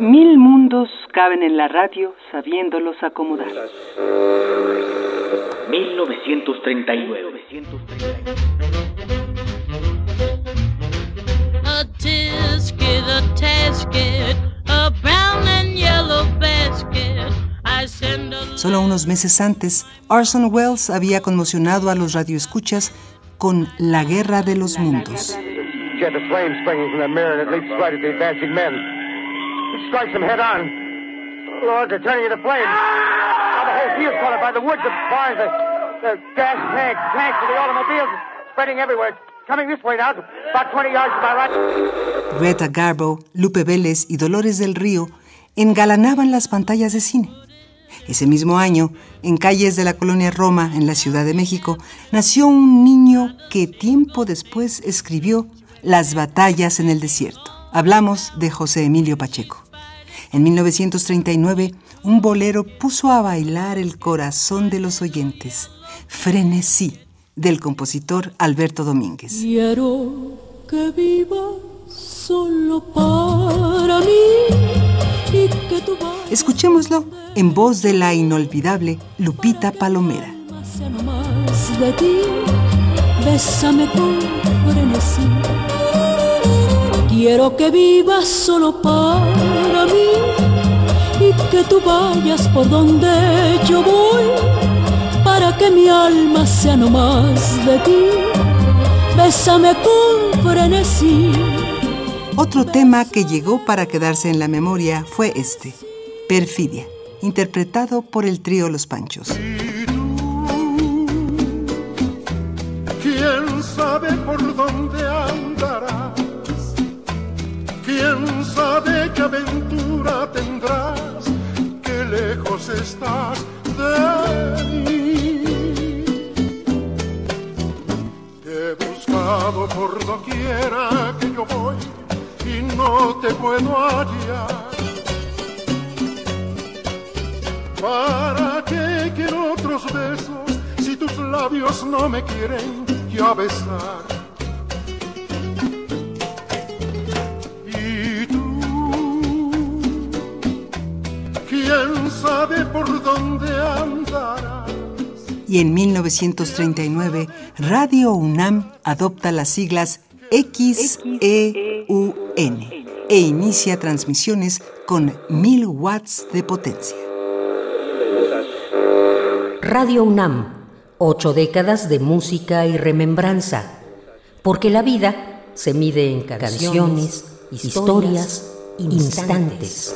Mil mundos caben en la radio sabiéndolos acomodar. 1939. A tisket, a tasket, a brown and yellow basket. I send a Solo unos meses antes, Orson Welles había conmocionado a los radioescuchas con La Guerra de los Mundos. It strikes them head on. Lord, they're turning into the whole the the gas tanks, tanks of the automobiles, spreading everywhere. Coming this way now, about 20 yards to my right. Greta Garbo, Lupe Vélez y Dolores del Río engalanaban las pantallas de cine. Ese mismo año, en calles de la colonia Roma, en la Ciudad de México, nació un niño que tiempo después escribió Las batallas en el desierto. Hablamos de José Emilio Pacheco. En 1939, un bolero puso a bailar el corazón de los oyentes, Frenesí, del compositor Alberto Domínguez. Quiero que vivas solo para mí y que tu Escuchémoslo en voz de la inolvidable Lupita Palomera. de ti, bésame con frenesí. Quiero que vivas solo para mí y que tú vayas por donde yo voy, para que mi alma sea no más de ti, bésame con frenesí. Otro tema que llegó para quedarse en la memoria fue este, Perfidia, interpretado por el trío Los Panchos. ¿Quién sabe por dónde andarás? Estás de mí. Te he buscado por doquiera que yo voy y no te puedo hallar. ¿Para qué quiero otros besos si tus labios no me quieren ya besar? ¿Quién sabe por dónde andarás? Y en 1939, Radio UNAM adopta las siglas XEUN e inicia transmisiones con 1000 watts de potencia. Radio UNAM, ocho décadas de música y remembranza, porque la vida se mide en canciones, historias, instantes.